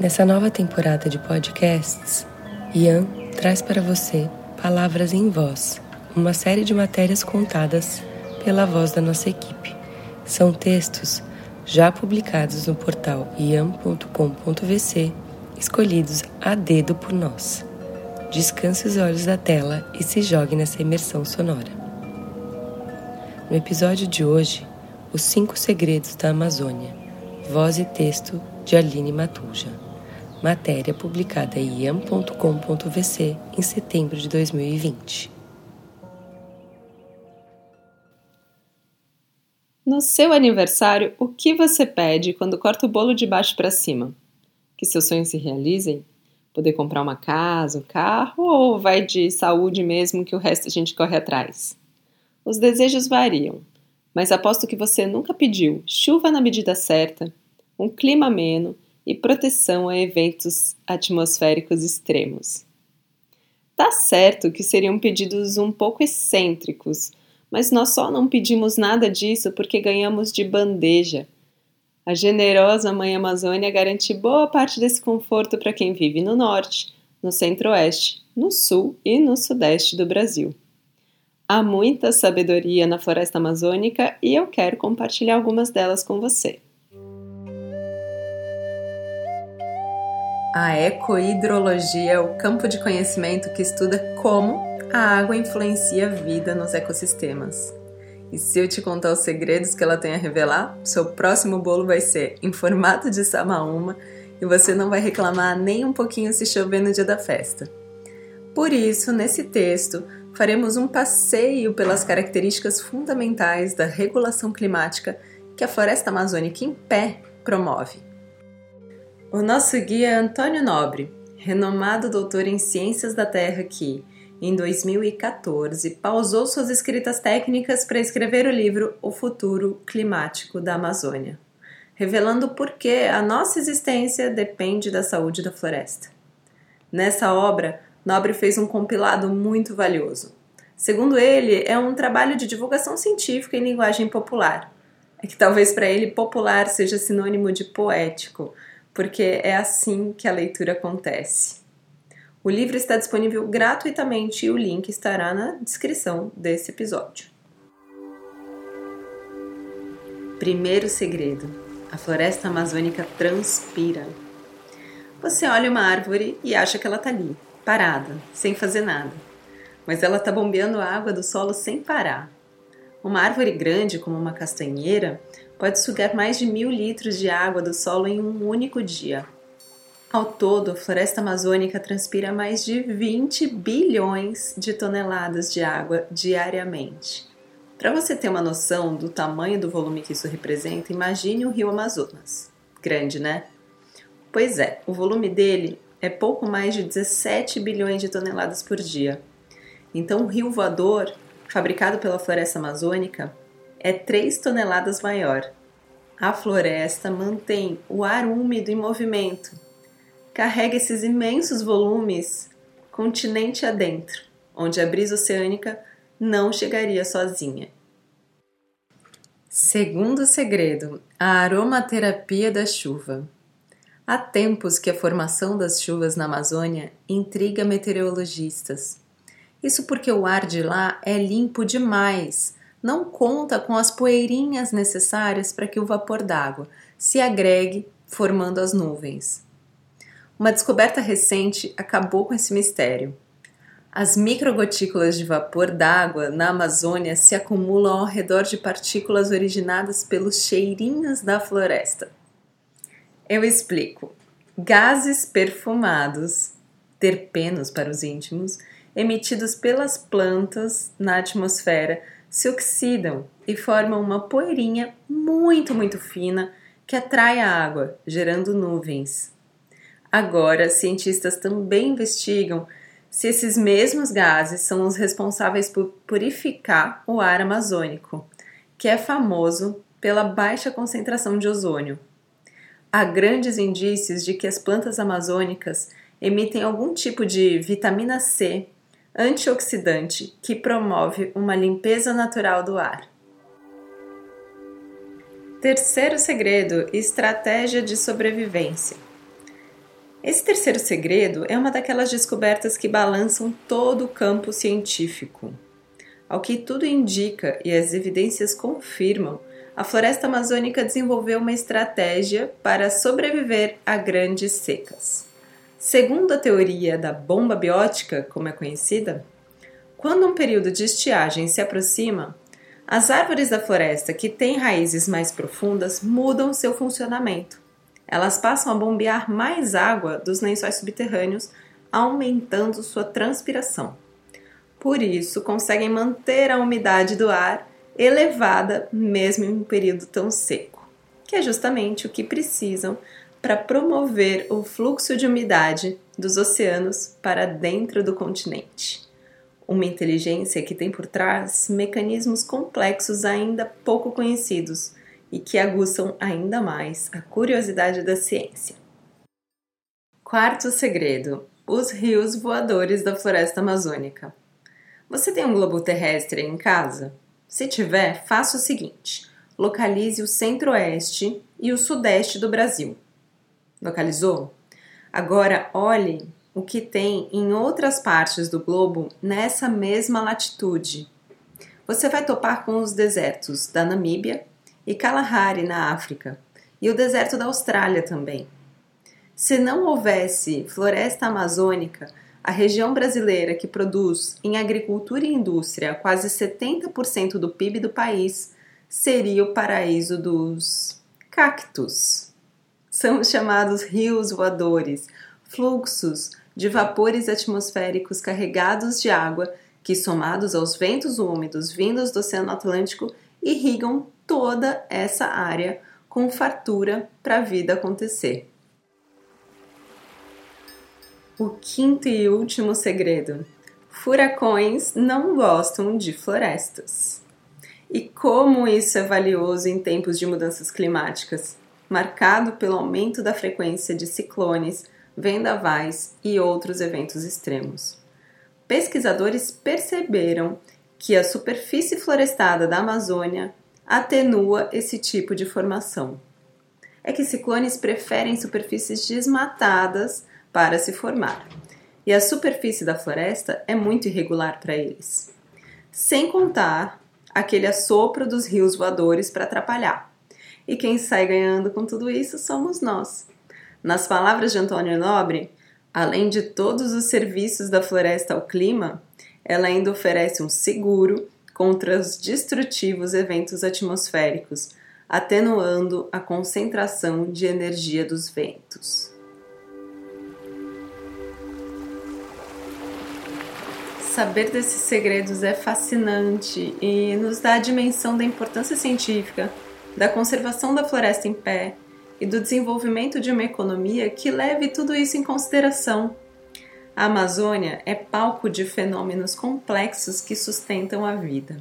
Nessa nova temporada de podcasts, Ian traz para você Palavras em Voz, uma série de matérias contadas pela voz da nossa equipe. São textos já publicados no portal iam.com.vc, escolhidos a dedo por nós. Descanse os olhos da tela e se jogue nessa imersão sonora. No episódio de hoje, Os Cinco Segredos da Amazônia, voz e texto de Aline Matuja. Matéria publicada em iam.com.vc em setembro de 2020. No seu aniversário, o que você pede quando corta o bolo de baixo para cima? Que seus sonhos se realizem? Poder comprar uma casa, um carro ou vai de saúde mesmo que o resto a gente corre atrás? Os desejos variam, mas aposto que você nunca pediu chuva na medida certa, um clima ameno e proteção a eventos atmosféricos extremos. Tá certo que seriam pedidos um pouco excêntricos, mas nós só não pedimos nada disso porque ganhamos de bandeja. A generosa Mãe Amazônia garante boa parte desse conforto para quem vive no norte, no centro-oeste, no sul e no sudeste do Brasil. Há muita sabedoria na floresta amazônica e eu quero compartilhar algumas delas com você. A ecohidrologia é o campo de conhecimento que estuda como a água influencia a vida nos ecossistemas. E se eu te contar os segredos que ela tem a revelar, seu próximo bolo vai ser em formato de samaúma e você não vai reclamar nem um pouquinho se chover no dia da festa. Por isso, nesse texto, faremos um passeio pelas características fundamentais da regulação climática que a floresta amazônica em pé promove. O nosso guia é Antônio Nobre, renomado doutor em Ciências da Terra que, em 2014, pausou suas escritas técnicas para escrever o livro O Futuro Climático da Amazônia, revelando por que a nossa existência depende da saúde da floresta. Nessa obra, Nobre fez um compilado muito valioso. Segundo ele, é um trabalho de divulgação científica em linguagem popular. É que talvez para ele popular seja sinônimo de poético, porque é assim que a leitura acontece. O livro está disponível gratuitamente e o link estará na descrição desse episódio. Primeiro segredo: a floresta amazônica transpira. Você olha uma árvore e acha que ela está ali, parada, sem fazer nada. Mas ela está bombeando a água do solo sem parar. Uma árvore grande, como uma castanheira, pode sugar mais de mil litros de água do solo em um único dia. Ao todo, a floresta amazônica transpira mais de 20 bilhões de toneladas de água diariamente. Para você ter uma noção do tamanho do volume que isso representa, imagine o rio Amazonas. Grande, né? Pois é, o volume dele é pouco mais de 17 bilhões de toneladas por dia. Então, o rio voador, fabricado pela floresta amazônica, é 3 toneladas maior. A floresta mantém o ar úmido em movimento, carrega esses imensos volumes continente adentro, onde a brisa oceânica não chegaria sozinha. Segundo segredo, a aromaterapia da chuva. Há tempos que a formação das chuvas na Amazônia intriga meteorologistas. Isso porque o ar de lá é limpo demais, não conta com as poeirinhas necessárias para que o vapor d'água se agregue formando as nuvens. Uma descoberta recente acabou com esse mistério. As microgotículas de vapor d'água na Amazônia se acumulam ao redor de partículas originadas pelos cheirinhos da floresta. Eu explico. Gases perfumados, terpenos para os íntimos, emitidos pelas plantas na atmosfera, se oxidam e formam uma poeirinha muito, muito fina que atrai a água, gerando nuvens. Agora, cientistas também investigam se esses mesmos gases são os responsáveis por purificar o ar amazônico, que é famoso pela baixa concentração de ozônio. Há grandes indícios de que as plantas amazônicas emitem algum tipo de vitamina C antioxidante que promove uma limpeza natural do ar. Terceiro segredo: estratégia de sobrevivência. Esse terceiro segredo é uma daquelas descobertas que balançam todo o campo científico. Ao que tudo indica e as evidências confirmam, a floresta amazônica desenvolveu uma estratégia para sobreviver a grandes secas. Segundo a teoria da bomba biótica, como é conhecida, quando um período de estiagem se aproxima, as árvores da floresta que têm raízes mais profundas mudam seu funcionamento elas passam a bombear mais água dos lençóis subterrâneos, aumentando sua transpiração. Por isso, conseguem manter a umidade do ar elevada mesmo em um período tão seco, que é justamente o que precisam para promover o fluxo de umidade dos oceanos para dentro do continente. Uma inteligência que tem por trás mecanismos complexos ainda pouco conhecidos, e que aguçam ainda mais a curiosidade da ciência. Quarto segredo: os rios voadores da floresta amazônica. Você tem um globo terrestre em casa? Se tiver, faça o seguinte: localize o centro-oeste e o sudeste do Brasil. Localizou? Agora olhe o que tem em outras partes do globo nessa mesma latitude. Você vai topar com os desertos da Namíbia, e Kalahari na África, e o deserto da Austrália também. Se não houvesse floresta amazônica, a região brasileira que produz em agricultura e indústria quase 70% do PIB do país seria o paraíso dos cactos. São os chamados rios voadores, fluxos de vapores atmosféricos carregados de água que, somados aos ventos úmidos vindos do Oceano Atlântico, irrigam toda essa área com fartura para a vida acontecer. O quinto e último segredo: furacões não gostam de florestas. E como isso é valioso em tempos de mudanças climáticas, marcado pelo aumento da frequência de ciclones, vendavais e outros eventos extremos. Pesquisadores perceberam que a superfície florestada da Amazônia atenua esse tipo de formação. É que ciclones preferem superfícies desmatadas para se formar, e a superfície da floresta é muito irregular para eles. Sem contar aquele assopro dos rios voadores para atrapalhar. E quem sai ganhando com tudo isso somos nós. Nas palavras de Antônio Nobre, além de todos os serviços da floresta ao clima, ela ainda oferece um seguro contra os destrutivos eventos atmosféricos, atenuando a concentração de energia dos ventos. Saber desses segredos é fascinante e nos dá a dimensão da importância científica, da conservação da floresta em pé e do desenvolvimento de uma economia que leve tudo isso em consideração a Amazônia é palco de fenômenos complexos que sustentam a vida.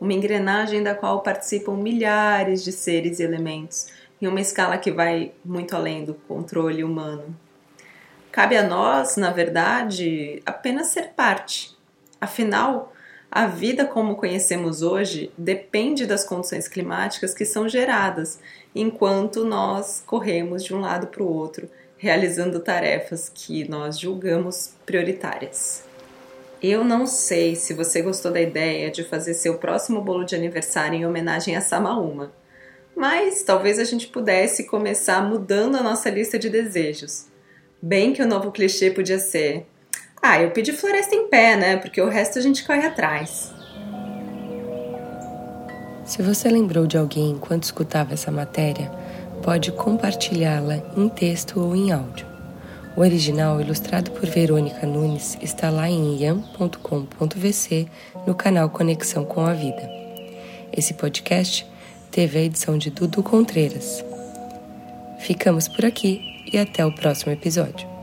Uma engrenagem da qual participam milhares de seres e elementos, em uma escala que vai muito além do controle humano. Cabe a nós, na verdade, apenas ser parte. Afinal, a vida como conhecemos hoje depende das condições climáticas que são geradas enquanto nós corremos de um lado para o outro realizando tarefas que nós julgamos prioritárias. Eu não sei se você gostou da ideia de fazer seu próximo bolo de aniversário em homenagem a Samaúma, mas talvez a gente pudesse começar mudando a nossa lista de desejos. Bem que o novo clichê podia ser: ah, eu pedi floresta em pé, né? Porque o resto a gente corre atrás. Se você lembrou de alguém enquanto escutava essa matéria, pode compartilhá-la em texto ou em áudio. O original, ilustrado por Verônica Nunes, está lá em iam.com.vc no canal Conexão com a Vida. Esse podcast teve a edição de Dudu Contreiras. Ficamos por aqui e até o próximo episódio.